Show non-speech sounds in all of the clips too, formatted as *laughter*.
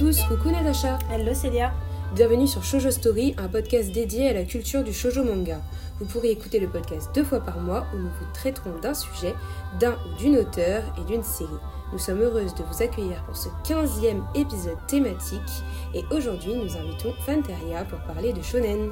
Tous, coucou Natacha. Hello Célia. Bienvenue sur Shoujo Story, un podcast dédié à la culture du shoujo manga. Vous pourrez écouter le podcast deux fois par mois où nous vous traiterons d'un sujet, d'un ou d'une auteur et d'une série. Nous sommes heureuses de vous accueillir pour ce 15e épisode thématique et aujourd'hui nous invitons Fanteria pour parler de shonen.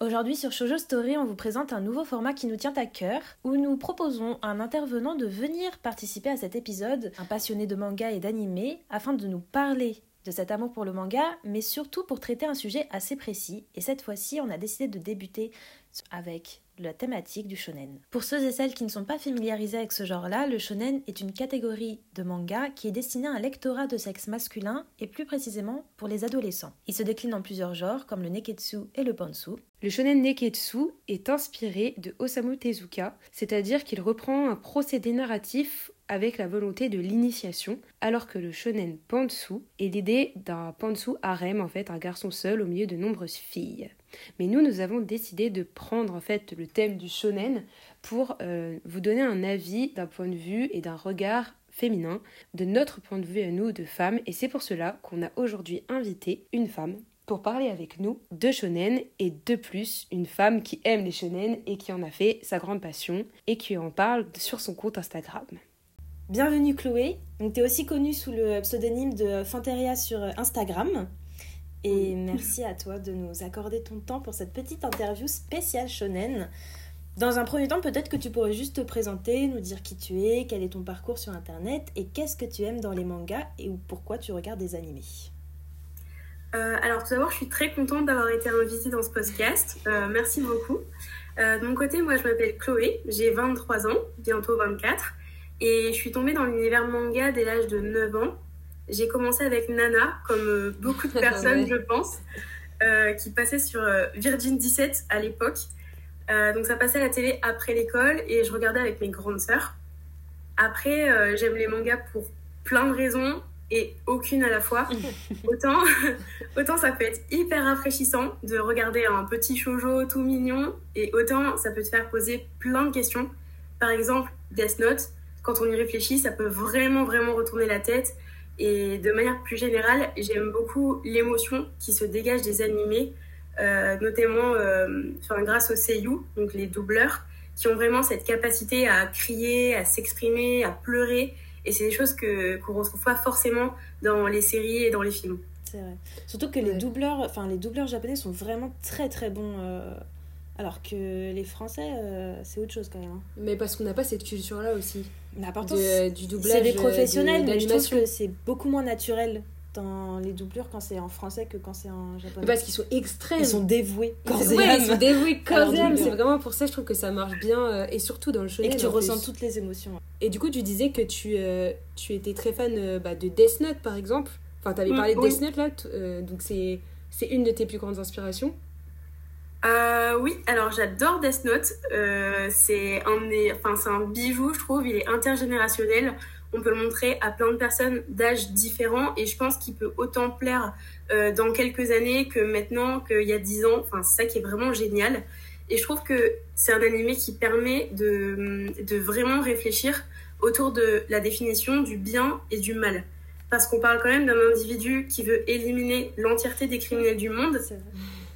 Aujourd'hui sur Shoujo Story, on vous présente un nouveau format qui nous tient à cœur, où nous proposons à un intervenant de venir participer à cet épisode, un passionné de manga et d'anime, afin de nous parler de cet amour pour le manga, mais surtout pour traiter un sujet assez précis. Et cette fois-ci, on a décidé de débuter avec la thématique du shonen. Pour ceux et celles qui ne sont pas familiarisés avec ce genre-là, le shonen est une catégorie de manga qui est destinée à un lectorat de sexe masculin et plus précisément pour les adolescents. Il se décline en plusieurs genres comme le neketsu et le pantsu. Le shonen neketsu est inspiré de Osamu Tezuka, c'est-à-dire qu'il reprend un procédé narratif avec la volonté de l'initiation, alors que le shonen pantsu est l'idée d'un pantsu harem, en fait un garçon seul au milieu de nombreuses filles. Mais nous, nous avons décidé de prendre en fait le thème du shonen pour euh, vous donner un avis d'un point de vue et d'un regard féminin, de notre point de vue à nous, de femmes, et c'est pour cela qu'on a aujourd'hui invité une femme pour parler avec nous de shonen et de plus une femme qui aime les shonen et qui en a fait sa grande passion et qui en parle sur son compte Instagram. Bienvenue Chloé, tu es aussi connue sous le pseudonyme de Fanteria sur Instagram. Et merci à toi de nous accorder ton temps pour cette petite interview spéciale shonen. Dans un premier temps, peut-être que tu pourrais juste te présenter, nous dire qui tu es, quel est ton parcours sur internet et qu'est-ce que tu aimes dans les mangas et pourquoi tu regardes des animés. Euh, alors tout d'abord, je suis très contente d'avoir été invitée dans ce podcast. Euh, merci beaucoup. Euh, de mon côté, moi je m'appelle Chloé, j'ai 23 ans, bientôt 24, et je suis tombée dans l'univers manga dès l'âge de 9 ans. J'ai commencé avec Nana, comme euh, beaucoup de *laughs* personnes, je pense, euh, qui passait sur euh, Virgin 17 à l'époque. donc ça passait à la télé après l'école et je regardais avec mes grandes sœurs. Après, j'aime les mangas pour plein de raisons et aucune à la fois. *laughs* autant, *laughs* autant ça peut être hyper rafraîchissant de regarder un petit shoujo tout mignon et autant ça peut te faire poser plein de questions. Par exemple, Death Note, quand on y réfléchit, ça peut vraiment, vraiment retourner la tête et de manière plus générale, j'aime beaucoup l'émotion qui se dégage des animés, euh, notamment euh, grâce aux seiyuu, donc les doubleurs, qui ont vraiment cette capacité à crier, à s'exprimer, à pleurer. Et c'est des choses que qu'on retrouve pas forcément dans les séries et dans les films. C'est vrai. Surtout que les doubleurs, enfin les doubleurs japonais sont vraiment très très bons. Euh, alors que les Français, c'est autre chose quand même. Hein. Mais parce qu'on n'a pas cette culture-là aussi. L'important, du doublage. C'est des euh, professionnels, mais je trouve que c'est beaucoup moins naturel dans les doublures quand c'est en français que quand c'est en japonais. Parce qu'ils sont extrêmes. Ils sont dévoués. ouais, ils sont dévoués *laughs* C'est vraiment pour ça, je trouve que ça marche bien. Euh, et surtout dans le shonen. Et que tu ressens toutes les émotions. Et du coup, tu disais que tu, euh, tu étais très fan bah, de Death Note, par exemple. Enfin, tu avais mm, parlé de Death Note, là. donc, c'est une de tes plus grandes inspirations. Euh, oui, alors j'adore Death Note. Euh, c'est un, enfin, un bijou, je trouve. Il est intergénérationnel. On peut le montrer à plein de personnes d'âges différents et je pense qu'il peut autant plaire euh, dans quelques années que maintenant, qu'il y a dix ans. Enfin, c'est ça qui est vraiment génial. Et je trouve que c'est un animé qui permet de, de vraiment réfléchir autour de la définition du bien et du mal. Parce qu'on parle quand même d'un individu qui veut éliminer l'entièreté des criminels du monde.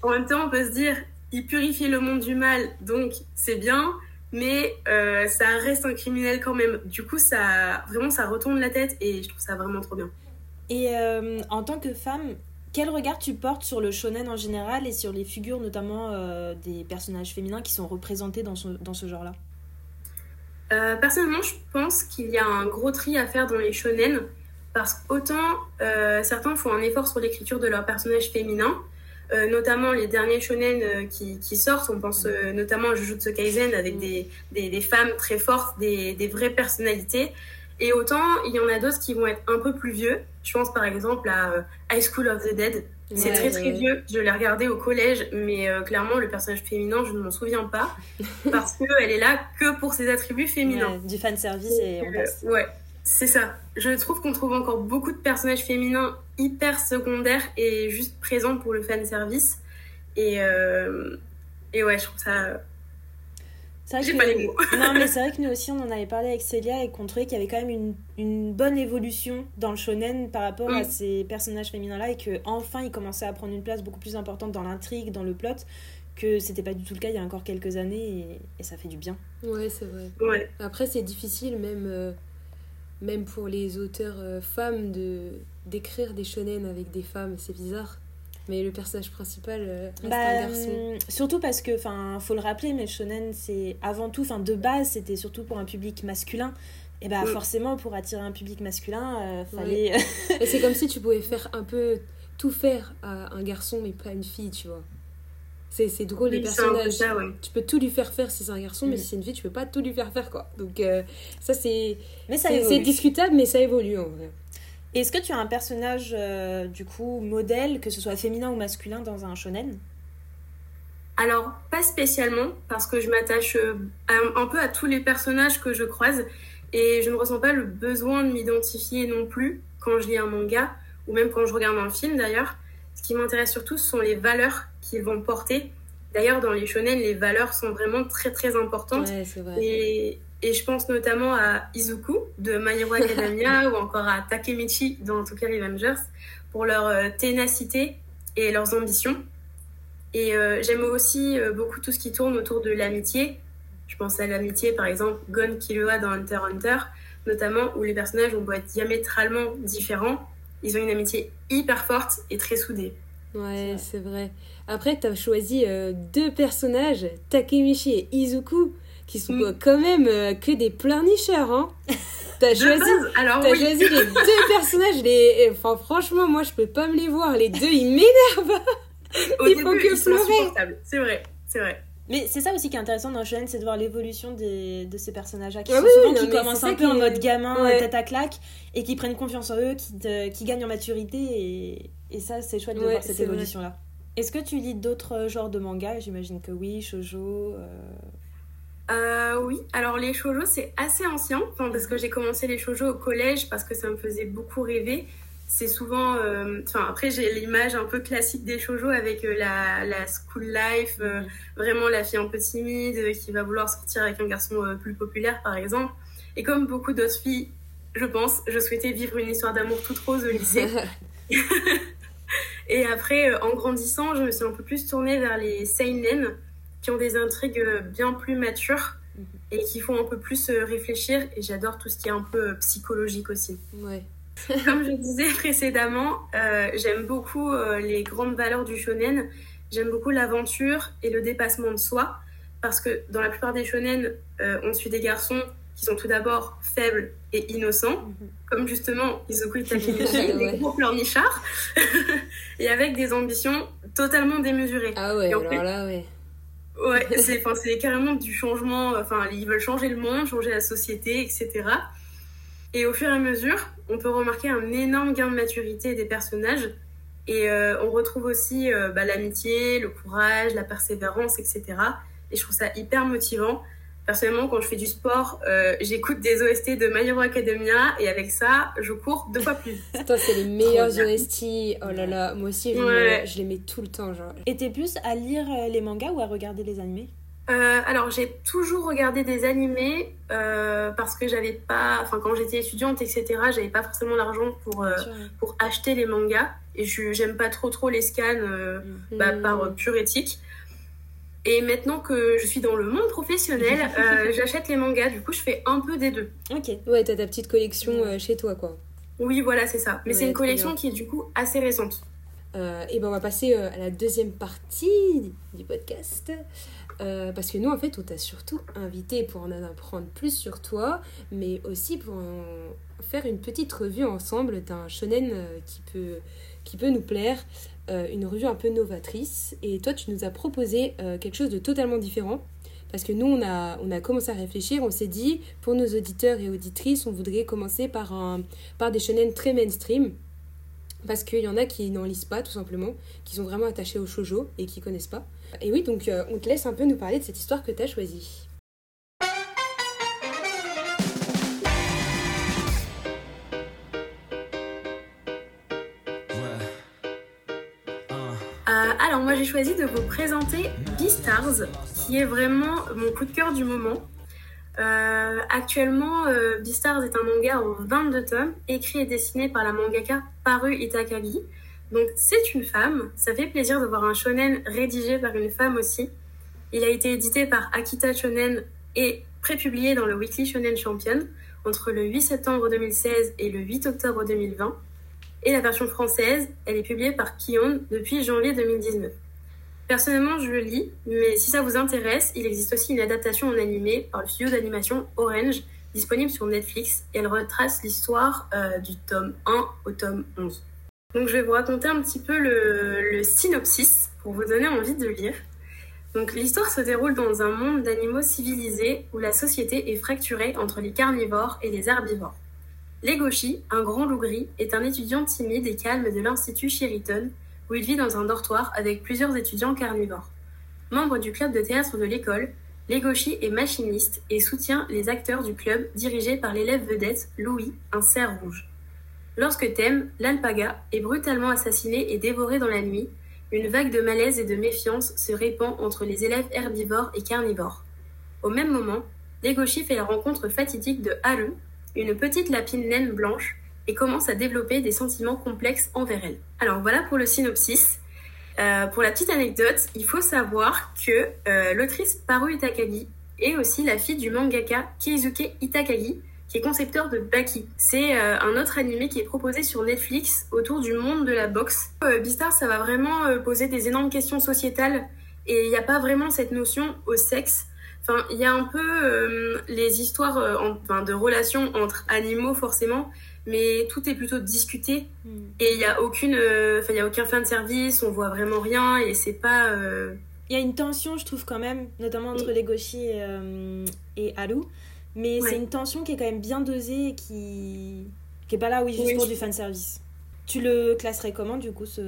En même temps, on peut se dire, il purifie le monde du mal, donc c'est bien, mais euh, ça reste un criminel quand même. Du coup, ça vraiment ça retourne la tête et je trouve ça vraiment trop bien. Et euh, en tant que femme, quel regard tu portes sur le shonen en général et sur les figures notamment euh, des personnages féminins qui sont représentés dans ce, dans ce genre-là? Personnellement, je pense qu'il y a un gros tri à faire dans les shonen parce qu'autant certains font un effort sur l'écriture de leurs personnages féminins, euh, notamment les derniers shonen euh, qui, qui, sortent. On pense euh, notamment à Jujutsu Kaisen avec des, des, des femmes très fortes, des, des, vraies personnalités. Et autant, il y en a d'autres qui vont être un peu plus vieux. Je pense par exemple à High School of the Dead. C'est très très vieux. Je l'ai regardé au collège, mais clairement le personnage féminin, je ne m'en souviens pas *laughs* parce qu'elle est là que pour ses attributs féminins. du fan service et on passe. ouais, c'est ça. Je trouve qu'on trouve encore beaucoup de personnages féminins hyper secondaires et juste présents pour le fan service. Et, euh, et ouais, je trouve ça. J'ai pas les mots. *laughs* non, mais c'est vrai que nous aussi, on en avait parlé avec Célia et qu'on trouvait qu'il y avait quand même une, une, bonne évolution dans le shonen par rapport à ces personnages féminins-là et qu'enfin, ils commençaient à prendre une place beaucoup plus importante dans l'intrigue, dans le plot, que c'était pas du tout le cas il y a encore quelques années et, ça fait du bien. Ouais, c'est vrai. Ouais. Après, c'est difficile même, euh, même pour les auteurs euh, femmes de d'écrire des shonen avec des femmes, c'est bizarre. Mais le personnage principal euh, reste bah, un garçon. Hum, surtout parce que, enfin, faut le rappeler, mais shonen, c'est avant tout, enfin, de base, c'était surtout pour un public masculin. Et bah, forcément, pour attirer un public masculin, fallait. c'est comme si tu pouvais faire un peu tout faire à un garçon, mais pas une fille, tu vois. C'est drôle, les personnages. Tu peux tout lui faire faire si c'est un garçon, mais mm. si c'est une fille, tu peux pas tout lui faire faire, quoi. Donc, euh, ça, c'est. C'est discutable, mais ça évolue en vrai. Est-ce que tu as un personnage, euh, du coup, modèle, que ce soit féminin ou masculin, dans un shonen? Alors, pas spécialement, parce que je m'attache euh, un, peu à tous les personnages que je croise, et je ne ressens pas le besoin de m'identifier non plus quand je lis un manga, ou même quand je regarde un film d'ailleurs. Ce qui m'intéresse surtout, ce sont les valeurs qu'ils vont porter. D'ailleurs, dans les shonen, les valeurs sont vraiment très très importantes. Et, et, je pense notamment à Izuku de My Hero Academia *laughs* ou encore à Takemichi dans Tokyo Revengers pour leur euh, ténacité et leurs ambitions. Et euh, j'aime aussi euh, beaucoup tout ce qui tourne autour de l'amitié. Je pense à l'amitié, par exemple, Gon Killua dans Hunter x Hunter, notamment où les personnages vont être diamétralement différents. Ils ont une amitié hyper forte et très soudée. Ouais, c'est vrai. Après, tu as choisi euh, deux personnages, Takemichi et Izuku, qui sont mm. quand même euh, que des pleurnicheurs. Hein. T'as choisi, Alors, as choisi les *laughs* deux personnages. Les... Enfin, franchement, moi, je peux pas me les voir. Les deux, ils m'énervent. il faut que pleurer. C'est vrai, c'est vrai. Mais c'est ça aussi qui est intéressant dans Shonen, c'est de voir l'évolution des, de ces personnages-là qui, ah qui commencent un peu en mode gamin, tête à claque, et qui prennent confiance en eux, qui, qui gagnent en maturité, et, et ça, c'est chouette de voir cette évolution-là. Est-ce que tu lis d'autres genres de mangas? J'imagine que oui, shoujo. Euh... Euh, oui, alors les shoujo c'est assez ancien, parce que j'ai commencé les shoujo au collège parce que ça me faisait beaucoup rêver c'est souvent. Euh, enfin, après, j'ai l'image un peu classique des shoujo avec euh, la, la, school life, euh, vraiment la fille un peu timide qui va vouloir sortir avec un garçon plus populaire, par exemple. Et comme beaucoup d'autres filles, je pense, je souhaitais vivre une histoire d'amour toute rose au lycée. *laughs* Et après, en grandissant, je me suis un peu plus tournée vers les seinen qui ont des intrigues bien plus matures et qui font un peu plus réfléchir. Et j'adore tout ce qui est un peu psychologique aussi. Ouais. *laughs* Comme je disais précédemment, euh, j'aime beaucoup euh, les grandes valeurs du shonen. J'aime beaucoup l'aventure et le dépassement de soi. Parce que dans la plupart des shonen, euh, on suit des garçons qui sont tout d'abord faibles et innocents, mhm. comme justement Izuku Itagaki, *laughs* des gros pleurnichards, *laughs* et avec des ambitions totalement démesurées. Ah ouais, alors là, ouais. Ouais, *laughs* c'est carrément du changement, enfin, ils veulent changer le monde, changer la société, etc. Et au fur et à mesure, on peut remarquer un énorme gain de maturité des personnages. Et euh, on retrouve aussi euh, bah, l'amitié, le courage, la persévérance, etc. Et je trouve ça hyper motivant. Personnellement, quand je fais du sport, euh, j'écoute des OST de My Hero Academia et avec ça, je cours deux fois plus. *laughs* Toi, c'est les meilleurs OST. Oh là là, moi aussi, je, les mets tout le temps. Genre. Et t'es plus à lire les mangas ou à regarder les animés? Euh, alors j'ai toujours regardé des animés euh, parce que j'avais pas, enfin quand j'étais étudiante etc, j'avais pas forcément l'argent pour euh, pour acheter les mangas et je j'aime pas trop trop les scans mm. bah, par mm. pure éthique. Et maintenant que je suis dans le monde professionnel, *laughs* j'achète les mangas. Du coup, je fais un peu des deux. Ok. Ouais, t'as ta petite collection chez toi, quoi. Oui, voilà, c'est ça. Mais c'est une collection qui est du coup assez récente. et ben on va passer à la deuxième partie du podcast. Euh, parce que nous, en fait, on t'a surtout invité pour en apprendre plus sur toi, mais aussi pour faire une petite revue ensemble d'un shonen euh, qui peut, qui peut nous plaire, euh, une revue un peu novatrice. Et toi, tu nous as proposé quelque chose de totalement différent. Parce que nous, on a, on a commencé à réfléchir, on s'est dit, pour nos auditeurs et auditrices, on voudrait commencer par, un, par des shonen très mainstream. Parce qu'il y en a qui n'en lisent pas, tout simplement, qui sont vraiment attachés au shoujo et qui connaissent pas. Et oui, donc euh, on te laisse un peu nous parler de cette histoire que tu as choisie. Alors moi j'ai choisi de vous présenter Beastars, qui est vraiment mon coup de cœur du moment. Euh, actuellement, euh, Beastars est un manga en 22 tomes, écrit et dessiné par la mangaka Paru Itakagi. Donc c'est une femme, ça fait plaisir de voir un shonen rédigé par une femme aussi. Il a été édité par Akita Shonen et prépublié dans le Weekly Shonen Champion entre le 8 septembre 2016 et le 8 octobre 2020. Et la version française, elle est publiée par Kion depuis janvier 2019. Personnellement, je le lis, mais si ça vous intéresse, il existe aussi une adaptation en animé par le studio d'animation Orange, disponible sur Netflix, et elle retrace l'histoire euh, du tome 1 au tome 11. Donc je vais vous raconter un petit peu le, synopsis pour vous donner envie de lire. Donc l'histoire se déroule dans un monde d'animaux civilisés où la société est fracturée entre les carnivores et les herbivores. Legoshi, un grand loup gris, est un étudiant timide et calme de l'Institut Sheriton où il vit dans un dortoir avec plusieurs étudiants carnivores. Membre du club de théâtre de l'école, Legoshi est machiniste et soutient les acteurs du club dirigé par l'élève vedette Louis, un cerf rouge. Lorsque Thème, l'alpaga, est brutalement assassiné et dévoré dans la nuit, une vague de malaise et de méfiance se répand entre les élèves herbivores et carnivores. Au même moment, Legoshi fait la rencontre fatidique de Haru, une petite lapine naine blanche, et commence à développer des sentiments complexes envers elle. Alors voilà pour le synopsis. Euh, pour la petite anecdote, il faut savoir que euh, l'autrice Paru Itakagi est aussi la fille du mangaka Keizuke Itakagi, qui est concepteur de Baki. C'est euh, un autre animé qui est proposé sur Netflix autour du monde de la boxe. Beastar, ça va vraiment poser des énormes questions sociétales et il n'y a pas vraiment cette notion au sexe. Enfin, il y a un peu les histoires enfin, de relations entre animaux forcément, mais tout est plutôt discuté. Hmm. et il y a aucune euh, y a aucun fin de service on voit vraiment rien et c'est pas euh, il y a une tension je trouve quand même notamment entre les Legoshi et, euh, et Haru. Mais c'est une tension qui est quand même bien dosée et qui qui est pas là oui juste pour du fan service. Tu le classerais comment du coup ce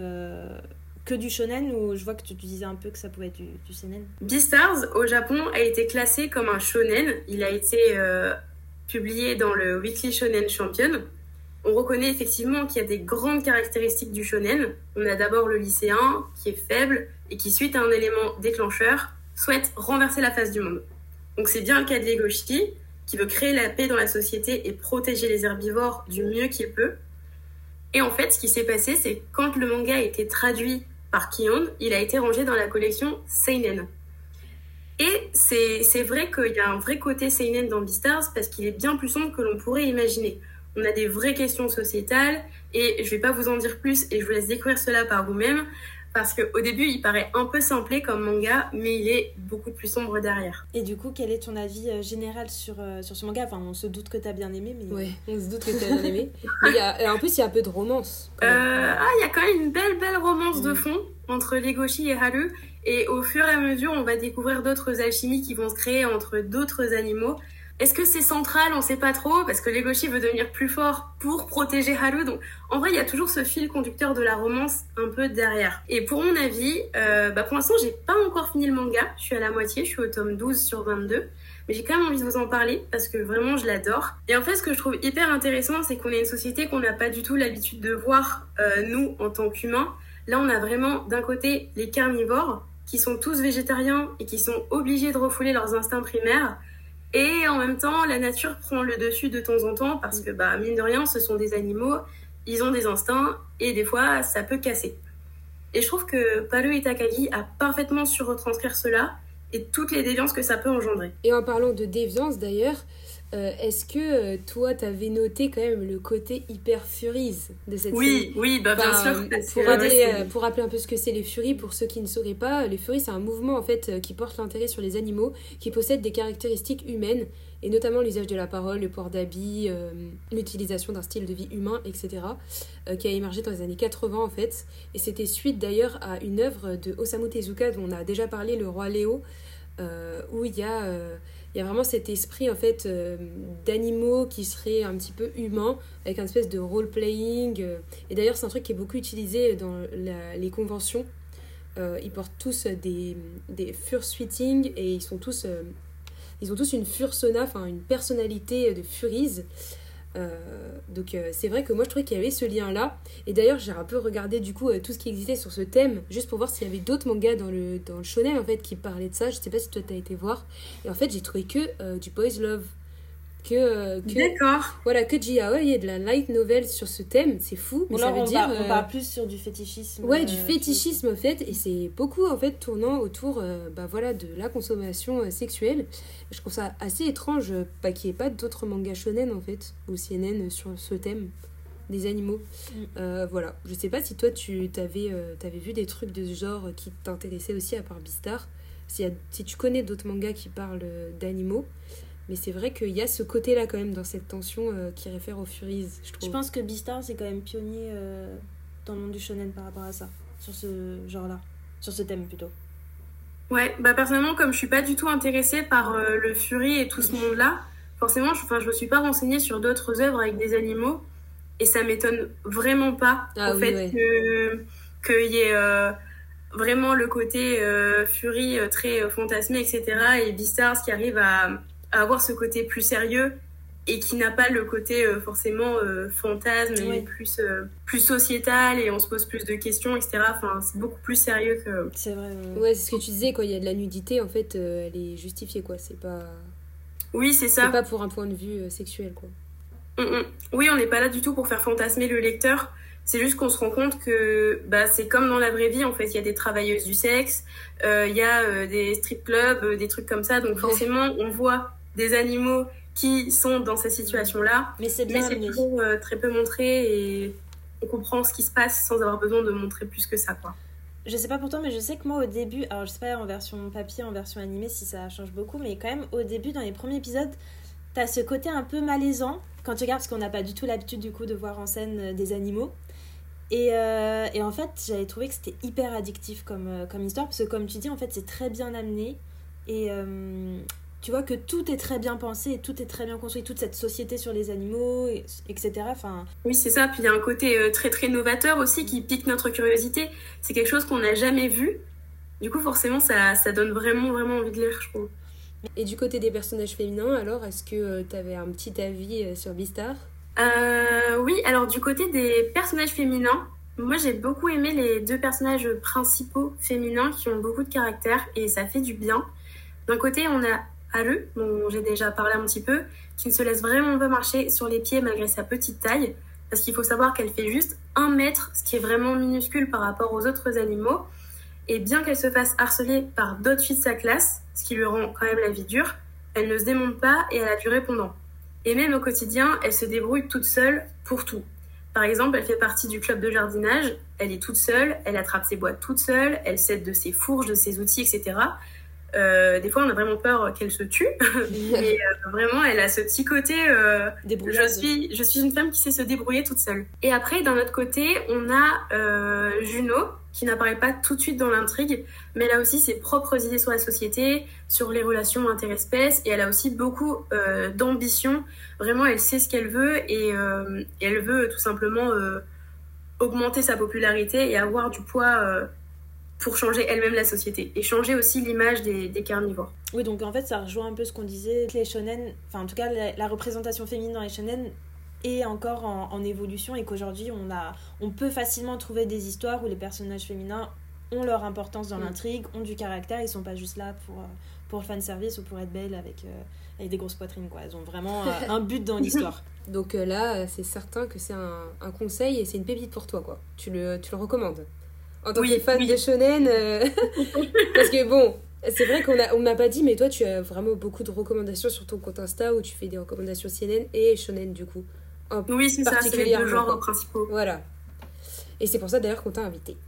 que du shonen ou je vois que tu, disais un peu que ça pouvait être du, du seinen Beastars au Japon a été classé comme un shonen il a été publié dans le Weekly Shonen Champion on reconnaît effectivement qu'il y a des grandes caractéristiques du shonen. On a d'abord le lycéen qui est faible et qui, suite à un élément déclencheur, souhaite renverser la face du monde. Donc c'est bien le cas de Legoshi, qui veut créer la paix dans la société et protéger les herbivores du mieux qu'il peut. Et en fait, ce qui s'est passé, c'est quand le manga a été traduit par Kion, il a été rangé dans la collection Seinen. Et c'est vrai qu'il y a un vrai côté Seinen dans Beastars parce qu'il est bien plus sombre que l'on pourrait imaginer on a des vraies questions sociétales et je vais pas vous en dire plus et je vous laisse découvrir cela par vous-même parce qu'au début il paraît un peu simplé comme manga mais il est beaucoup plus sombre derrière. Et du coup quel est ton avis euh, général sur, euh, sur ce manga? Enfin on se doute que tu as bien aimé mais... Ouais on se doute que tu as bien aimé. mais en plus il y a un peu de romance. Euh, ah il y a quand même une belle belle romance de mm. fond entre Legoshi et Haru et au fur et à mesure on va découvrir d'autres alchimies qui vont se créer entre d'autres animaux est-ce que c'est central? On sait pas trop parce que Legoshi veut devenir plus fort pour protéger Haru. Donc en vrai, il y a toujours ce fil conducteur de la romance un peu derrière. Et pour mon avis, euh, bah pour l'instant, j'ai pas encore fini le manga. Je suis à la moitié, je suis au tome 12 sur 22. Mais j'ai quand même envie de vous en parler parce que vraiment je l'adore. Et en fait, ce que je trouve hyper intéressant, c'est qu'on est une société qu'on n'a pas du tout l'habitude de voir, euh, nous, en tant qu'humains. Là, on a vraiment d'un côté les carnivores qui sont tous végétariens et qui sont obligés de refouler leurs instincts primaires et en même temps, la nature prend le dessus de temps en temps parce que, bah, mine de rien, ce sont des animaux, ils ont des instincts et des fois, ça peut casser. Et je trouve que Palu Takagi a parfaitement su retranscrire cela et toutes les déviances que ça peut engendrer. Et en parlant de déviance d'ailleurs, euh, est-ce que euh, toi, tu avais noté quand même le côté hyper furies de cette oui, série Oui, bah, bien sûr. Pour, rappeler, euh, pour rappeler un peu ce que c'est les furies, pour ceux qui ne sauraient pas, les furies, c'est un mouvement en fait qui porte l'intérêt sur les animaux qui possèdent des caractéristiques humaines, et notamment l'usage de la parole, le port d'habits, l'utilisation d'un style de vie humain, etc., qui a émergé dans les années 80 en fait. Et c'était suite d'ailleurs à une œuvre de Osamu Tezuka dont on a déjà parlé, Le Roi Léo, où il y a il y a vraiment cet esprit en fait euh, d'animaux qui seraient un petit peu humains avec un espèce de role-playing euh. et d'ailleurs c'est un truc qui est beaucoup utilisé dans les conventions euh, ils portent tous des, des fursuiting et ils sont tous ils ont tous une fursona enfin une personnalité de furies donc c'est vrai que moi je trouvais qu'il y avait ce lien là et d'ailleurs j'ai un peu regardé du coup tout ce qui existait sur ce thème juste pour voir s'il y avait d'autres mangas dans le dans en fait qui parlaient de ça. Je sais pas si toi t'as été voir. Et en fait j'ai trouvé que du boys love que, euh, D'accord. Voilà, que il y ait de la light novel sur ce thème, c'est fou. Mais ça veut on, dire, on parle euh, plus sur du fétichisme. Ouais, du euh, fétichisme en fait, et c'est beaucoup en fait tournant autour bah, voilà, de la consommation sexuelle. Je trouve ça assez étrange bah, qu'il n'y ait pas d'autres mangas shonen en fait, ou CNN sur ce thème des animaux. Mm. voilà, je sais pas si toi tu t'avais avais vu des trucs de ce genre qui t'intéressaient aussi à part Beastar. Si, si tu connais d'autres mangas qui parlent d'animaux. Mais c'est vrai qu'il y a ce côté-là quand même dans cette tension euh, qui réfère aux Furies, je trouve. Je pense que Beastar, c'est quand même pionnier euh, dans le monde du shonen par rapport à ça, sur ce genre-là, sur ce thème plutôt. Ouais, bah personnellement, comme je suis pas du tout intéressée par euh, le Fury et tout ce monde-là, forcément, je, enfin, je me suis pas renseignée sur d'autres œuvres avec des animaux, et ça m'étonne vraiment pas ah, au fait qu'il y ait vraiment le côté Fury très fantasmé, etc. Et Beastars qui arrive à avoir ce côté plus sérieux et qui n'a pas le côté euh, forcément euh, fantasme mais plus euh, plus sociétal et on se pose plus de questions etc enfin c'est beaucoup plus sérieux que c'est vrai ouais c'est ce que tu disais quand il y a de la nudité en fait elle est justifiée quoi. C'est pas oui c'est ça. C'est pas pour un point de vue sexuel quoi. Mm, mm. oui on n'est pas là du tout pour faire fantasmer le lecteur. C'est juste qu'on se rend compte que bah, c'est comme dans la vraie vie, en fait. Il y a des travailleuses du sexe, il y a des strip clubs, des trucs comme ça. Donc forcément, on voit des animaux qui sont dans ces situations-là. Mais c'est bien, mais toujours euh, très peu montré et on comprend ce qui se passe sans avoir besoin de montrer plus que ça, quoi. Je sais pas pour toi, mais je sais que moi au début, alors je sais pas en version papier, en version animée si ça change beaucoup, mais quand même au début, dans les premiers épisodes, t'as ce côté un peu malaisant quand tu regardes, parce qu'on n'a pas du tout l'habitude du coup de voir en scène euh, des animaux. Et, euh, et en fait, j'avais trouvé que c'était hyper addictif comme, comme histoire, parce que comme tu dis, en fait, c'est très bien amené. Et, tu vois que tout est très bien pensé et tout est très bien construit, toute cette société sur les animaux, etc. Enfin... Oui, c'est ça. Puis il y a un côté euh, très très novateur aussi qui pique notre curiosité. C'est quelque chose qu'on n'a jamais vu. Du coup, forcément, ça, ça donne vraiment vraiment envie de lire, je trouve. Et du côté des personnages féminins, alors, est-ce que euh, tu avais un petit avis euh, sur Beastar Oui, alors du côté des personnages féminins, moi j'ai beaucoup aimé les deux personnages principaux féminins qui ont beaucoup de caractère et ça fait du bien. D'un côté, on a Halle, dont j'ai déjà parlé un petit peu, qui ne se laisse vraiment pas marcher sur les pieds malgré sa petite taille, parce qu'il faut savoir qu'elle fait juste un mètre, ce qui est vraiment minuscule par rapport aux autres animaux. Et bien qu'elle se fasse harceler par d'autres filles de sa classe, ce qui lui rend quand même la vie dure, elle ne se démonte pas et elle a du répondant. Et même au quotidien, elle se débrouille toute seule pour tout. Par exemple, elle fait partie du club de jardinage, elle est toute seule, elle attrape ses boîtes toute seule, elle s'aide de ses fourches, de ses outils, etc. Euh, des fois, on a vraiment peur qu'elle se tue. *laughs* Mais *laughs* euh, vraiment, elle a ce petit côté. Euh, je suis, je suis une femme qui sait se débrouiller toute seule. Et après, d'un autre côté, on a Juno qui n'apparaît pas tout de suite dans l'intrigue, mais elle a aussi ses propres idées sur la société, sur les relations interespèces, et elle a aussi beaucoup d'ambition. Vraiment, elle sait ce qu'elle veut et, et, elle veut tout simplement augmenter sa popularité et avoir du poids pour changer elle-même la société et changer aussi l'image des, carnivores. Oui, donc en fait, ça rejoint un peu ce qu'on disait, les shonen, enfin en tout cas, la, représentation féminine dans les shonen est encore en, évolution et qu'aujourd'hui, on, a, on peut facilement trouver des histoires où les personnages féminins ont leur importance dans mm. l'intrigue, ont du caractère, ils sont pas juste là pour, euh, pour le fan service ou pour être belle avec, euh, avec des grosses poitrines, quoi. Elles ont vraiment euh, *laughs* un but dans l'histoire. Donc là, c'est certain que c'est un, un, conseil et c'est une pépite pour toi, quoi. Tu le, tu le recommandes en tant que fan de shonen. Euh, *laughs* parce que bon, c'est vrai qu'on on m'a pas dit, mais toi, tu as vraiment beaucoup de recommandations sur ton compte Insta où tu fais des recommandations CNN et shonen du coup. oui, c'est ça, c'est les deux genres principaux. Voilà. Et c'est pour ça d'ailleurs qu'on t'a invité. *laughs*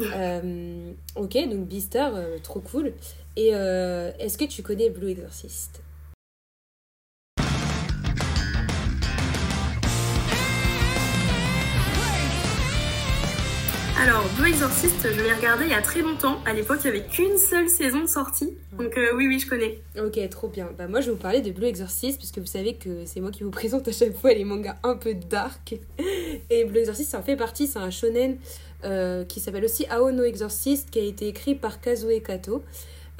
Euh, ok, donc Beastar, euh, trop cool. Et est-ce que tu connais Blue Exorcist? Alors, Blue Exorcist, je l'ai regardé il y a très longtemps. À l'époque, il n'y avait qu'une seule saison de sortie. Donc, euh, oui, oui, je connais. Ok, trop bien. Bah, moi, je vais vous parler de Blue Exorcist, puisque vous savez que c'est moi qui vous *laughs* présente à chaque fois les mangas un peu dark. Et Blue Exorcist, ça en fait partie. C'est un shonen euh, qui s'appelle aussi Aono Exorcist, qui a été écrit par Kazue Kato.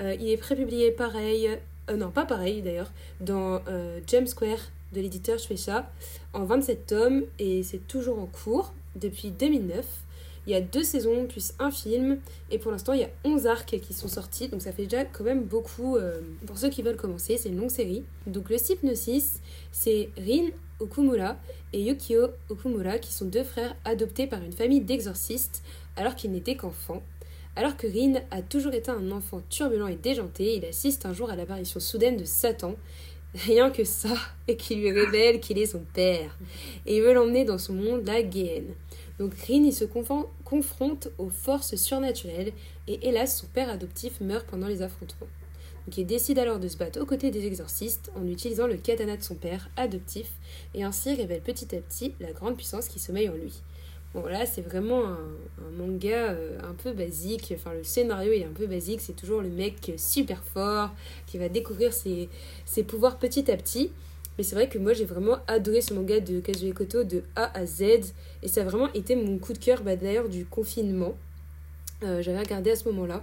Euh, il est prépublié pareil, non, pas pareil d'ailleurs, dans James Square de l'éditeur Shueisha en 27 tomes et c'est toujours en cours depuis 2009. Il y a deux saisons plus un film et pour l'instant il y a 11 arcs qui sont sortis donc ça fait déjà quand même beaucoup euh, pour ceux qui veulent commencer. C'est une longue série. Donc le Hypnosis, c'est Rin Okumura et Yukio Okumura qui sont deux frères adoptés par une famille d'exorcistes alors qu'ils n'étaient qu'enfants. Alors que Rin a toujours été un enfant turbulent et déjanté, il assiste un jour à l'apparition soudaine de Satan, *laughs* rien que ça, et qui lui révèle qu'il est son père. Et il veut l'emmener dans son monde, la Guéenne. Donc il se confronte aux forces surnaturelles, et hélas, son père adoptif meurt pendant les affrontements. Donc il décide alors de se battre aux côtés des exorcistes en utilisant le katana de son père adoptif, et ainsi révèle petit à petit la grande puissance qui sommeille en lui. Bon, là, c'est vraiment un, manga euh, un peu basique. Enfin, le scénario est un peu basique. C'est toujours le mec super fort qui va découvrir ses pouvoirs petit à petit. Mais c'est vrai que moi, j'ai vraiment adoré ce manga de Kazuo Koto de A à Z. Et ça a vraiment été mon coup de cœur, bah, d'ailleurs, du confinement. Euh, j'avais regardé à ce moment-là.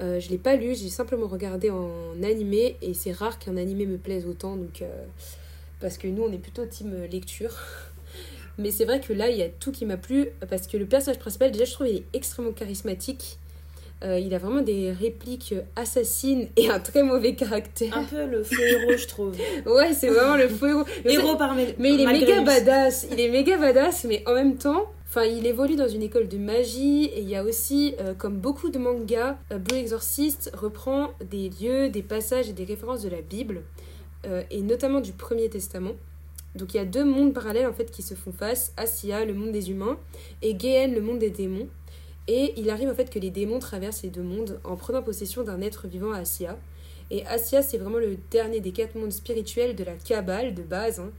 Euh, je l'ai pas lu, j'ai simplement regardé en animé. Et c'est rare qu'un animé me plaise autant. Donc, parce que nous, on est plutôt team lecture. *laughs* Mais c'est vrai que là, il y a tout qui m'a plu parce que le personnage principal, déjà, je trouve, il est extrêmement charismatique. Euh, il a vraiment des répliques assassines et un très mauvais caractère. Un peu le faux héros, je trouve. *laughs* ouais, c'est vraiment le faux héros. héros par Mais il est méga badass. Il est méga badass, mais en même temps, Enfin, il évolue dans une école de magie et il y a aussi, euh, comme beaucoup de mangas, euh, Blue Exorcist reprend des lieux, des passages et des références de la Bible et notamment du Premier Testament. Donc il y a deux mondes parallèles en fait qui se font face, Assia, le monde des humains, et Gehen, le monde des démons. Et il arrive en fait que les démons traversent les deux mondes en prenant possession d'un être vivant à Assia. Et Assia, c'est vraiment le dernier des quatre mondes spirituels de la Kabbale de base. Hein.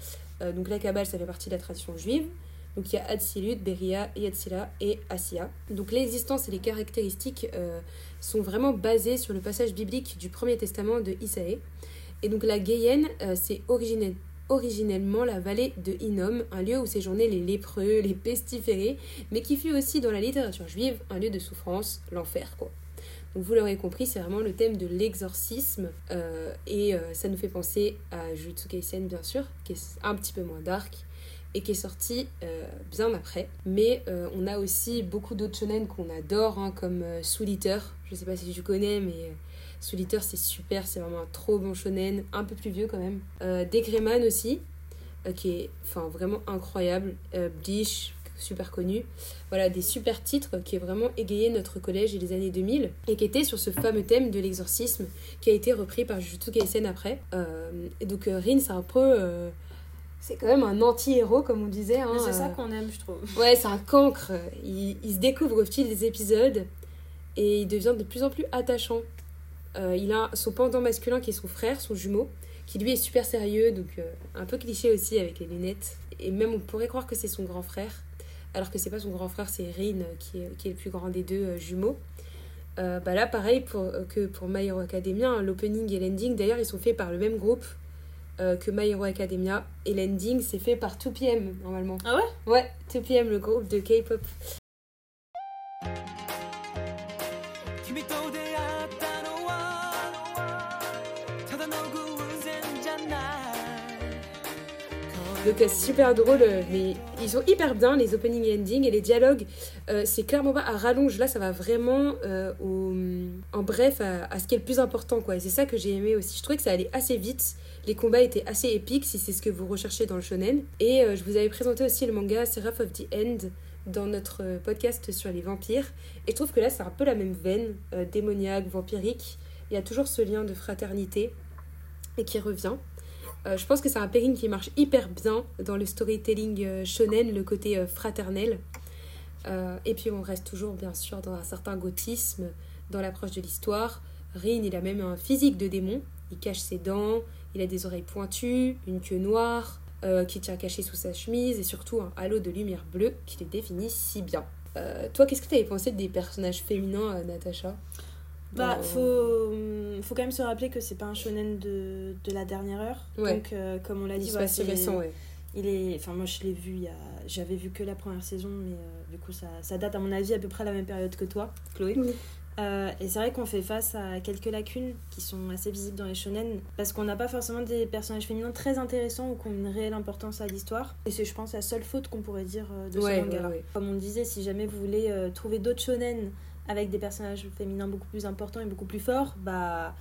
Euh, donc la Kabbale, ça fait partie de la tradition juive. Donc il y a Atsilut, Beria, Yatsila et Assia. Donc l'existence et les caractéristiques euh, sont vraiment basées sur le passage biblique du Premier Testament de Isaïe. Et donc la Gayenne, euh, c'est originel, originellement la vallée de Hinnom, un lieu où séjournaient les lépreux, les pestiférés, mais qui fut aussi dans la littérature juive un lieu de souffrance, l'enfer quoi. Donc vous l'aurez compris, c'est vraiment le thème de l'exorcisme euh, et euh, ça nous fait penser à Jujutsu Kaisen bien sûr, qui est un petit peu moins dark et qui est sorti euh, bien après. Mais on a aussi beaucoup d'autres shonen qu'on adore, hein, comme Soul Eater. Je sais pas si tu connais, mais Solitaire, c'est super, c'est vraiment un trop bon shonen, un peu plus vieux quand même. Euh, Degreman aussi, euh, qui est enfin, vraiment incroyable. Euh, Bleach, super connu. Voilà, des super titres qui ont vraiment égayé notre collège et les années 2000 et qui étaient sur ce fameux thème de l'exorcisme qui a été repris par Jujutsu Kaisen après. Euh, et donc Rin, c'est un peu... c'est quand même un anti-héros, comme on disait. Hein, c'est ça qu'on aime, je trouve. Ouais, c'est un cancre. Il, il, se découvre au fil des épisodes et il devient de plus en plus attachant. Euh, il a son pendant masculin qui est son frère, son jumeau, qui lui est super sérieux, donc euh, un peu cliché aussi avec les lunettes. Et même on pourrait croire que c'est son grand frère, alors que c'est pas son grand frère, c'est Rin qui est, qui est, le plus grand des deux euh, jumeaux. bah là, pareil pour, que pour My Hero Academia, hein, l'opening et l'ending, d'ailleurs, ils sont faits par le même groupe que My Hero Academia. Et l'ending, c'est fait par 2PM, normalement. Ah ouais? Ouais, 2PM, le groupe de K-pop. Donc c'est super drôle, euh, mais ils sont hyper bien les opening et ending et les dialogues. Euh, c'est clairement pas à rallonge, là ça va vraiment euh, en bref à, ce qui est le plus important quoi. Et c'est ça que j'ai aimé aussi. Je trouvais que ça allait assez vite. Les combats étaient assez épiques si c'est ce que vous recherchez dans le shonen. Et je vous avais présenté aussi le manga Seraph of the End dans notre podcast sur les vampires. Et je trouve que là c'est un peu la même veine, démoniaque, vampirique. Il y a toujours ce lien de fraternité et qui revient. Euh, je pense que c'est un pairing qui marche hyper bien dans le storytelling euh, shonen, le côté euh, fraternel. et puis on reste toujours bien sûr dans un certain gothisme, dans l'approche de l'histoire. Rin, il a même un physique de démon. Il cache ses dents, il a des oreilles pointues, une queue noire qui tient caché sous sa chemise et surtout un halo de lumière bleue qui le définit si bien. toi, qu'est-ce que tu avais pensé des personnages féminins, Natacha? Bah, faut, hum, faut quand même se rappeler que c'est pas un shonen de, de la dernière heure. Donc, euh, comme on l'a dit, c'est récent, ouais. Il est, enfin, moi, je l'ai vu, il y a, j'avais vu que la première saison, mais euh, du coup, ça, ça date, à mon avis, à peu près à la même période que toi, Chloé. Euh, et c'est vrai qu'on fait face à quelques lacunes qui sont assez visibles dans les shonen parce qu'on n'a pas forcément des personnages féminins très intéressants ou qui ont une réelle importance à l'histoire. Et c'est, je pense, la seule faute qu'on pourrait dire euh, de ce manga. ouais, ouais. Comme on disait, si jamais vous voulez euh, trouver d'autres shonen avec des personnages féminins beaucoup plus importants et beaucoup plus forts, bah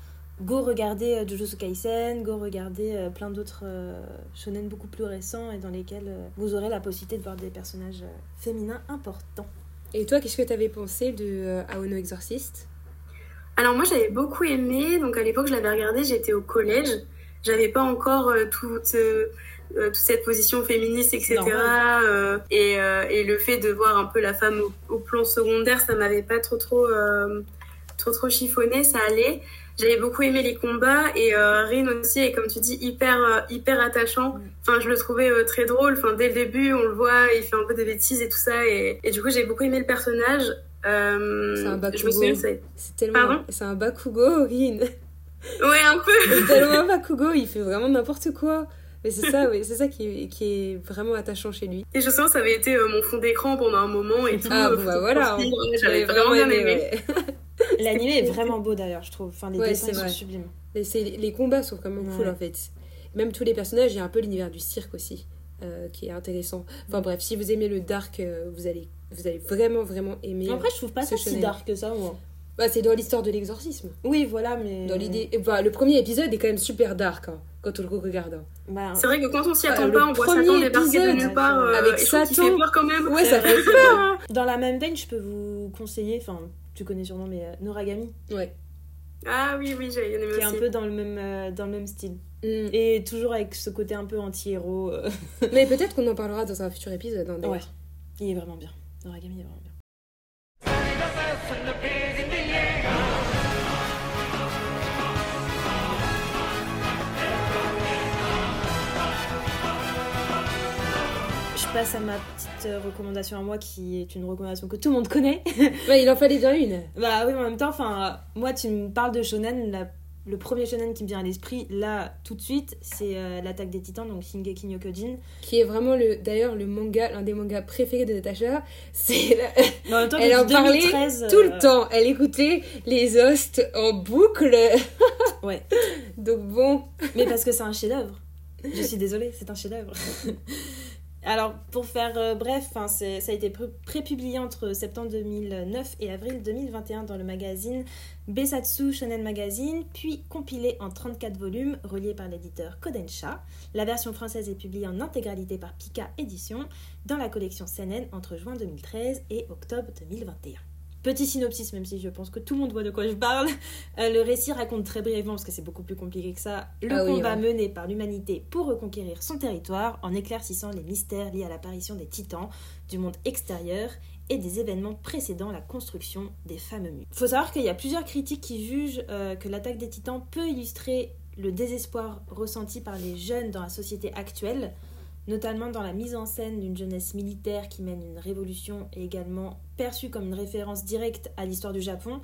go regarder euh, Jujutsu Kaisen, go regarder euh, plein d'autres euh, shonen beaucoup plus récents et dans lesquels euh, vous aurez la possibilité de voir des personnages euh, féminins importants. Et toi, qu'est-ce que t'avais pensé de euh, Aono Exorcist Alors moi j'avais beaucoup aimé, donc à l'époque je l'avais regardé, j'étais au collège, j'avais pas encore euh, toute, toute cette position féministe, etc. euh, et, euh, et le fait de voir un peu la femme au, au plan secondaire, ça m'avait pas trop trop, euh, trop trop chiffonné, ça allait. J'avais beaucoup aimé les combats et euh, Rin aussi est comme tu dis hyper euh, hyper attachant. Enfin je le trouvais euh, très drôle. Enfin dès le début on le voit, il fait un peu des bêtises et tout ça et, et du coup j'ai beaucoup aimé le personnage. Euh, C'est un je me Bakugo. c'est tellement. Pardon? C'est un Bakugo, Rin. Ouais, un peu. *laughs* C'est tellement un Bakugo, il fait vraiment n'importe quoi. Mais c'est ça, oui, c'est ça qui est, qui est vraiment attachant chez lui. Et je sens que ça avait été euh, mon fond d'écran pendant un moment et tout. Ah, euh, bon, bah voilà. poursuivre. on- J'avais vraiment bien aimé. ouais. *laughs* L'anime est vraiment beau d'ailleurs, je trouve. Enfin, les Ouais, dessins sont vrai. sublimes. C'est- les combats sont vraiment cool Ouais. en fait. Même tous les personnages, il y a un peu l'univers du cirque aussi, euh, qui est intéressant. Enfin bref, si vous aimez le dark, euh, vous allez, vous allez vraiment, vraiment aimer. Après, je trouve pas ce ça si dark que ça, moi. Bah, c'est dans l'histoire de l'exorcisme. Oui, voilà, mais. Dans l'idée. bah, le premier épisode est quand même super dark hein, quand on le regarde. hein. Bah, C'est vrai que quand on s'y attend le pas, on voit premier Satan débarquer de nulle part. euh, avec Satan. fait peur quand même. Ouais, ça fait *laughs* peur. hein. dans la même veine, je peux vous conseiller, enfin, tu connais sûrement, mais euh, Noragami, Ouais. Ah oui, oui, j'avais bien aimé qui est un peu dans le même, euh, dans le même style. Mm. Et toujours avec ce côté un peu anti-héros. euh. *laughs* Mais peut-être qu'on en parlera dans un futur épisode. hein. Ouais. Il est vraiment bien. Noragami est vraiment bien. Passe à ma petite euh, recommandation à moi qui est une recommandation que tout le monde connaît. *laughs* Il en fallait bien une. bah oui, en même temps, enfin, moi tu me parles de shonen, la- le premier shonen qui me vient à l'esprit là tout de suite, c'est euh, l'attaque des titans, donc Shingeki no Kyojin. Qui est vraiment le, d'ailleurs le manga, l'un des mangas préférés de Natasha. *laughs* C'est la- Mais en même temps, Elle en parlait 2013, tout euh, le temps. Elle écoutait les hosts en boucle. *laughs* Ouais. Donc bon. Mais parce que c'est un chef-d'œuvre. Je suis désolée, c'est un chef-d'œuvre. Alors, pour faire euh, bref, ça a été pré- prépublié entre septembre 2009 et avril 2021 dans le magazine Besatsu Shonen Magazine, puis compilé en 34 volumes, reliés par l'éditeur Kodensha. La version française est publiée en intégralité par Pika Édition dans la collection Seinen entre juin 2013 et octobre 2021. Petit synopsis, même si je pense que tout le monde voit de quoi je parle. *laughs* Euh, le récit raconte très brièvement, parce que c'est beaucoup plus compliqué que ça, le Ah oui, combat ouais. mené par l'humanité pour reconquérir son territoire en éclaircissant les mystères liés à l'apparition des titans, du monde extérieur et des événements précédant la construction des fameux murs. Faut savoir qu'il y a plusieurs critiques qui jugent euh, que l'attaque des titans peut illustrer le désespoir ressenti par les jeunes dans la société actuelle, notamment dans la mise en scène d'une jeunesse militaire qui mène une révolution et également perçue comme une référence directe à l'histoire du Japon,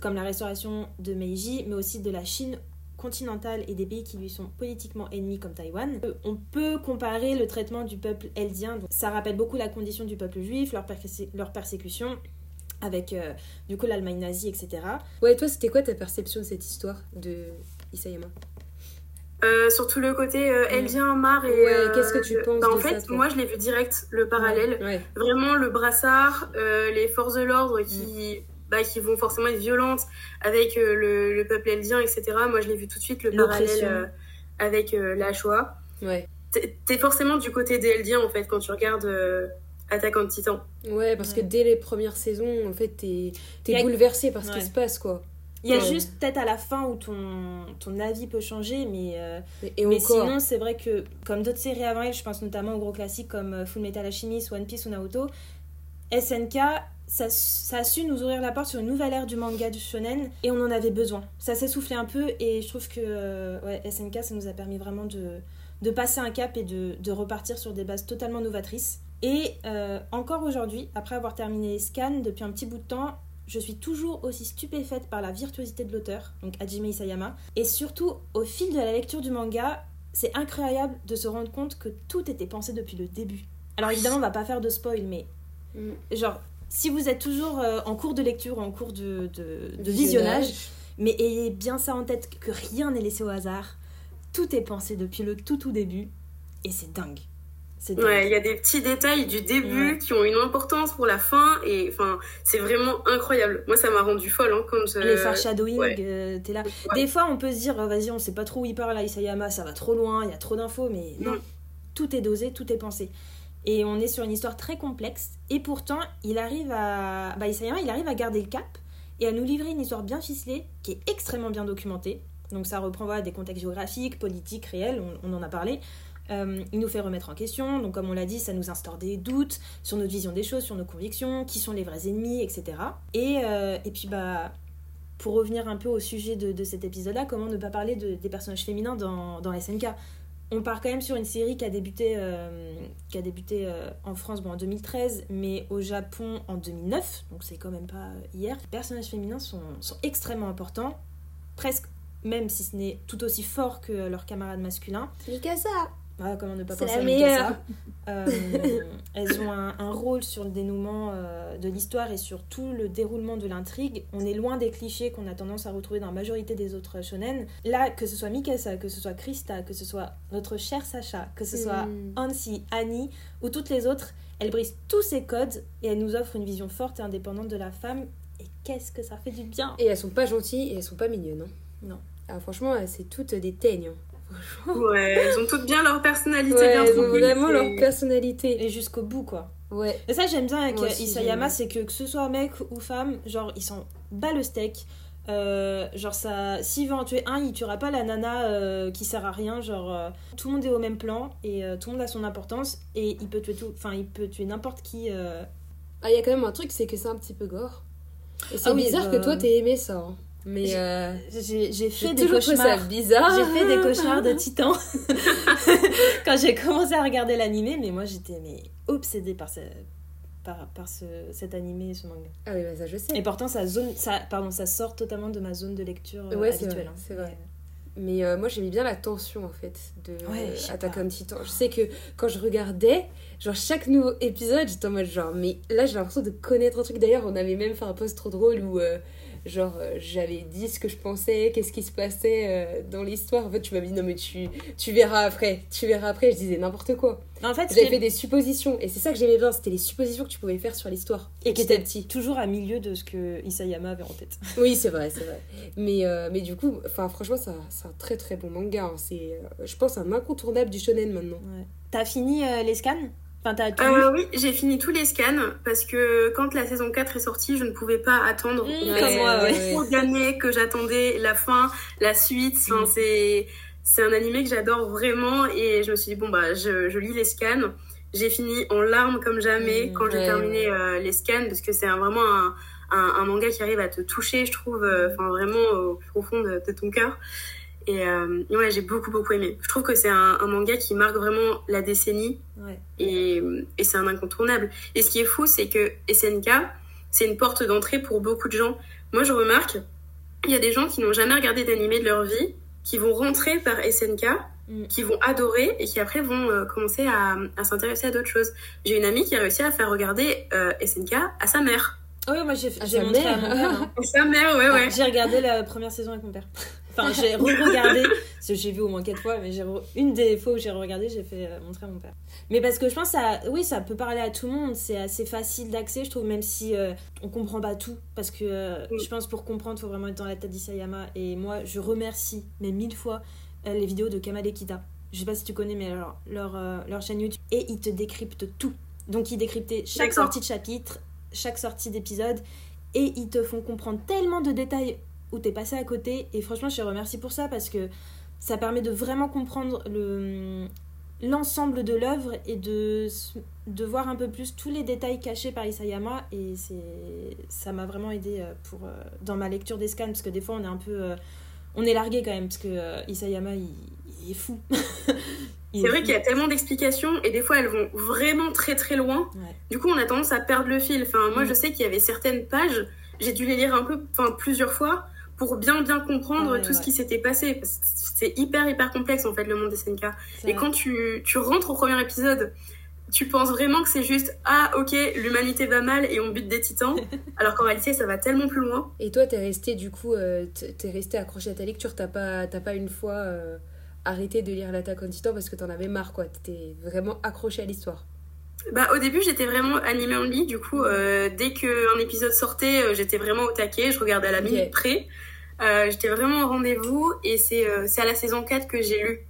comme la restauration de Meiji, mais aussi de la Chine continentale et des pays qui lui sont politiquement ennemis comme Taïwan. Euh, On peut comparer le traitement du peuple eldien, ça rappelle beaucoup la condition du peuple juif, leur, persé- leur persécution, avec euh, du coup l'Allemagne nazie, etc. Ouais, toi, c'était quoi ta perception de cette histoire de Isayama? Euh, surtout le côté euh, Eldien, Mar et. Ouais, euh, qu'est-ce que tu le- penses bah, En de fait, ça, moi je l'ai vu direct, le parallèle. Ouais. Vraiment le brassard, euh, les forces de l'ordre qui. Mm. Bah, qui vont forcément être violentes avec euh, le, le peuple eldien, etc. Moi, je l'ai vu tout de suite, le parallèle euh, avec euh, la Shoah. Ouais. T'es forcément du côté des Eldiens, en fait, quand tu regardes euh, Attaquant de Titan. Ouais, parce Ouais. que dès les premières saisons, en fait, t'es a- bouleversé par ce Ouais. qui se passe, quoi. Il y a Ouais. juste peut-être à la fin où ton, ton avis peut changer, mais, euh, Et, et mais sinon c'est vrai que comme d'autres séries avant elle, je pense notamment aux gros classiques comme euh, Full Metal Alchemist, One Piece ou Naruto, SNK, ça, ça a su nous ouvrir la porte sur une nouvelle ère du manga du shonen et on en avait besoin. Ça s'est soufflé un peu et je trouve que euh, ouais, SNK ça nous a permis vraiment de, de passer un cap et de, de repartir sur des bases totalement novatrices. Et euh, encore aujourd'hui, après avoir terminé Scan depuis un petit bout de temps, je suis toujours aussi stupéfaite par la virtuosité de l'auteur, donc Hajime Isayama, et surtout au fil de la lecture du manga, c'est incroyable de se rendre compte que tout était pensé depuis le début. Alors évidemment, on va pas faire de spoil, mais Mm. genre si vous êtes toujours euh, en cours de lecture ou en cours de, de- de visionnage, mais ayez bien ça en tête que rien n'est laissé au hasard. Tout est pensé depuis le tout tout début et c'est dingue. Ouais, il y a des petits détails du début Ouais. qui ont une importance pour la fin et enfin, c'est vraiment incroyable. Moi, ça m'a rendu folle hein, quand. euh, Les foreshadowing, ouais. euh, t'es là. Des fois, on peut se dire, oh, vas-y, on sait pas trop où il part là, Isayama, ça va trop loin, il y a trop d'infos, mais non, Mm. tout est dosé, tout est pensé. Et on est sur une histoire très complexe, et pourtant, il arrive à. Bah, Isayama, il arrive à garder le cap et à nous livrer une histoire bien ficelée, qui est extrêmement bien documentée. Donc, ça reprend voilà, des contextes géographiques, politiques, réels, on, on en a parlé. Euh, il nous fait remettre en question, donc comme on l'a dit, ça nous instaure des doutes sur notre vision des choses, sur nos convictions, qui sont les vrais ennemis, etc. Et, euh, et puis, bah, pour revenir un peu au sujet de, de cet épisode-là, comment ne pas parler de- des personnages féminins dans, dans SNK On part quand même sur une série qui a débuté, euh, qui a débuté en France bon, en 2013, mais au Japon en 2009, donc c'est quand même pas hier. Les personnages féminins sont, sont extrêmement importants, presque même si ce n'est tout aussi fort que leurs camarades masculins. Mikasa Voilà, comment ne pas C'est penser la à meilleure. Mikasa. Euh, *laughs* elles ont un, un rôle sur le dénouement euh, de l'histoire et sur tout le déroulement de l'intrigue. On est loin des clichés qu'on a tendance à retrouver dans la majorité des autres shonen. Là, que ce soit Mikasa, que ce soit Krista, que ce soit notre cher Sacha, que ce soit Mm. Hansi, Annie ou toutes les autres, elles brisent tous ces codes et elles nous offrent une vision forte et indépendante de la femme. Et qu'est-ce que ça fait du bien Et elles sont pas gentilles et elles sont pas mignonnes. hein. Non. Ah, franchement, c'est toutes des teignes. Franchement. Ouais, elles ont toutes bien leur personnalité. Ouais, bien elles ont vraiment leur personnalité. Et jusqu'au bout, quoi. Ouais. Et ça, j'aime bien avec aussi, Isayama, c'est que que ce soit mec ou femme, genre, ils s'en bat le steak. Euh, genre, ça, s'il veut en tuer un, il tuera pas la nana euh, qui sert à rien. Genre, euh, tout le monde est au même plan et tout le monde a son importance. Et il peut tuer tout, enfin, il peut tuer n'importe qui. Ah, il y a quand même un truc, c'est que c'est un petit peu gore. Et c'est Ah bizarre bah- que toi t'aies aimé ça. hein. Mais J'ai- euh, fait des cauchemars. bizarre. J'ai fait des cauchemars de *laughs* titan *laughs* quand j'ai commencé à regarder l'animé, mais moi j'étais mais obsédée par, ce, par, par ce, cet animé et ce manga. Ah oui, bah ça je sais. Et pourtant, ça, zone, ça, pardon, ça sort totalement de ma zone de lecture euh, Ouais, c'est habituelle. vrai, hein. c'est vrai. Mais euh, moi j'aimais bien la tension en fait de Ouais, Attack on Titan. Je sais que quand je regardais, genre chaque nouveau épisode, j'étais en mode genre, mais là j'ai l'impression de connaître un truc. D'ailleurs, on avait même fait un post trop drôle où euh, genre euh, j'avais dit ce que je pensais, qu'est-ce qui se passait euh, dans l'histoire. En fait, tu m'as dit non, mais tu, tu verras après, tu verras après. Je disais n'importe quoi. En fait, J'avais fait des suppositions et c'est ça que j'aimais bien, c'était les suppositions que tu pouvais faire sur l'histoire. et qui était petit. toujours à milieu de ce que Isayama avait en tête. Oui, c'est vrai, c'est vrai. Mais, euh, mais du coup, enfin, franchement, ça- c'est un très très bon manga. hein. C'est, je pense, un incontournable du shonen maintenant. Ouais. T'as fini euh, les scans? Enfin, t'as tout Euh, oui, j'ai fini tous les scans parce que quand la saison 4 est sortie, je ne pouvais pas attendre. Mmh, comme moi, ouais. fait trop d'années que j'attendais la fin, la suite. Enfin, Mm. c'est c'est un animé que j'adore vraiment et je me suis dit bon bah je, je lis les scans. J'ai fini en larmes comme jamais Mm, quand j'ai ouais, terminé ouais. euh, les scans parce que c'est vraiment un, un, un manga qui arrive à te toucher, je trouve, euh, enfin vraiment au plus profond de, de ton cœur. Et, euh, ouais, j'ai beaucoup beaucoup aimé. Je trouve que c'est un, un manga qui marque vraiment la décennie Ouais. et, et c'est un incontournable. Et ce qui est fou, c'est que SNK, c'est une porte d'entrée pour beaucoup de gens. Moi, je remarque, il y a des gens qui n'ont jamais regardé d'animé de leur vie, qui vont rentrer par SNK, Mm. qui vont adorer et qui après vont euh, commencer à, à s'intéresser à d'autres choses. J'ai une amie qui a réussi à faire regarder euh, SNK à sa mère. Ah oui, moi j'ai montré à mon père. hein. À sa mère, ouais, ouais. J'ai regardé la première saison avec mon père. Enfin, j'ai *laughs* re-regardé, parce que j'ai vu au moins quatre fois, mais j'ai re- une des fois où j'ai regardé, j'ai fait euh, montrer à mon père. Mais parce que je pense que ça, oui, ça peut parler à tout le monde, c'est assez facile d'accès, je trouve, même si euh, on comprend pas tout. Parce que euh, je pense pour comprendre, faut vraiment être dans la tête d'Isayama. Et moi, je remercie, mais mille fois, euh, les vidéos de Kamal et Kida. Je sais pas si tu connais, mais leur, euh, leur chaîne YouTube. Et ils te décryptent tout. Donc, ils décryptaient chaque sortie de chapitre, chaque sortie d'épisode, et ils te font comprendre tellement de détails où t'es passé à côté. Et franchement, je te remercie pour ça parce que ça permet de vraiment comprendre le l'ensemble de l'œuvre et de, de voir un peu plus tous les détails cachés par Isayama et c'est ça m'a vraiment aidé euh, pour euh, dans ma lecture des scans parce que des fois on est un peu euh, on est largué quand même parce que Isayama il, il est fou *laughs* C'est est vrai qu'il y a tellement d'explications et des fois elles vont vraiment très très loin. Ouais. Du coup, on a tendance à perdre le fil. Enfin, moi, Mm. je sais qu'il y avait certaines pages, j'ai dû les lire un peu, enfin plusieurs fois pour bien bien comprendre Ouais, tout ce qui s'était passé. C'est hyper hyper complexe en fait le monde des SNK. Et vrai. quand tu, tu rentres au premier épisode, tu penses vraiment que c'est juste ah ok l'humanité va mal et on bute des titans *laughs* alors qu'en réalité ça va tellement plus loin et toi t'es resté du coup euh, t'es resté accroché à ta lecture t'as pas pas une fois euh, arrêté de lire l'attaque en titan parce que t'en avais marre quoi t'étais vraiment accroché à l'histoire bah, au début, j'étais vraiment animée en lit. Du coup, euh, dès qu'un épisode sortait, j'étais vraiment au taquet. Je regardais à la minute près. J'étais vraiment au rendez-vous. Et c'est à la saison 4 que j'ai lu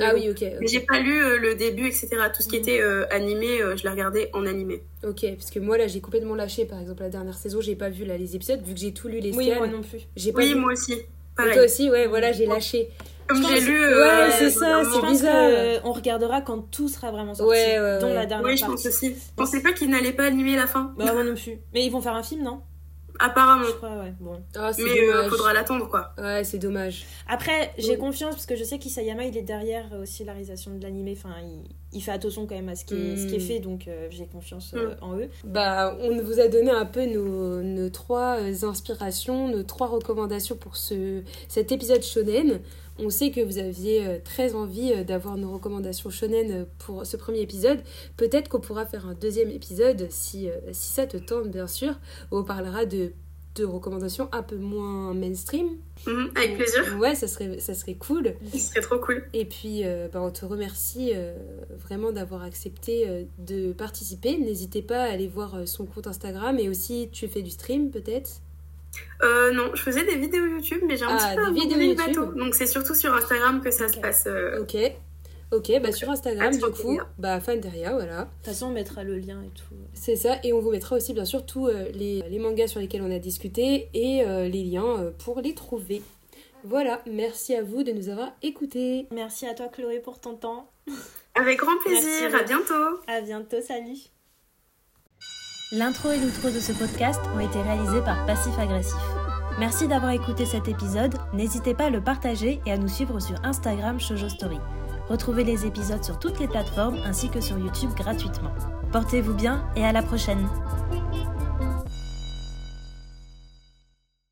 ah oui, ok. Mais j'ai pas lu euh, le début, etc. Tout ce qui mm. était euh, animé, euh, je l'ai regardé en animé. Ok, parce que moi là j'ai complètement lâché. Par exemple, la dernière saison, j'ai pas vu là, les épisodes, vu que j'ai tout lu les Oui, moi non plus. J'ai oui, moi aussi. Pareil. toi aussi, ouais, voilà, j'ai lâché. Comme j'ai lu. ouais, c'est ça, c'est bizarre. on regardera quand tout sera vraiment sorti. Ouais, ouais, dont la dernière Oui, je pense aussi. Je pensais pas qu'ils n'allaient pas animer la fin. Bah, moi non plus. Mais ils vont faire un film, non? Apparemment. Je crois, ouais. Bon. Oh, mais il euh, faudra l'attendre, quoi. Ouais, c'est dommage. Après, j'ai confiance parce que je sais qu'Isayama, il est derrière aussi la réalisation de l'animé. Enfin, il, il, fait attention quand même à ce qui est, ce qui est hmm. fait, donc euh, j'ai confiance euh, hmm. en eux. Bah, on vous a donné un peu nos, nos trois inspirations, nos trois recommandations pour ce, cet épisode shonen. On sait que vous aviez euh, très envie euh, d'avoir nos recommandations shonen euh, pour ce premier épisode. Peut-être qu'on pourra faire un deuxième épisode si, si ça te tente, bien sûr, où on parlera de, de recommandations un peu moins mainstream. Mhm, avec plaisir. Ouais, ça serait, ça serait cool. Ça serait trop cool. Et puis, bah, on te remercie vraiment d'avoir accepté de participer. N'hésitez pas à aller voir son compte Instagram et aussi tu fais du stream peut-être? Euh, non, je faisais des vidéos YouTube, mais j'ai un ah, petit peu des vidéos YouTube. bateau. Donc c'est surtout sur Instagram que ça se passe. Euh. Ok. Ok, bah sur Instagram, du coup, bah Fanteria, voilà. De toute façon, on mettra le lien et tout. C'est ça, et on vous mettra aussi, bien sûr, tous euh, les, les, mangas sur lesquels on a discuté et les liens pour les trouver. Voilà, merci à vous de nous avoir écoutés. Merci à toi, Chloé, pour ton temps. Avec grand plaisir, à bientôt. À bientôt, salut. L'intro et l'outro de ce podcast ont été réalisés par Passif Agressif. Merci d'avoir écouté cet épisode, n'hésitez pas à le partager et à nous suivre sur Instagram Shoujo Story. Retrouvez les épisodes sur toutes les plateformes ainsi que sur YouTube gratuitement. Portez-vous bien et à la prochaine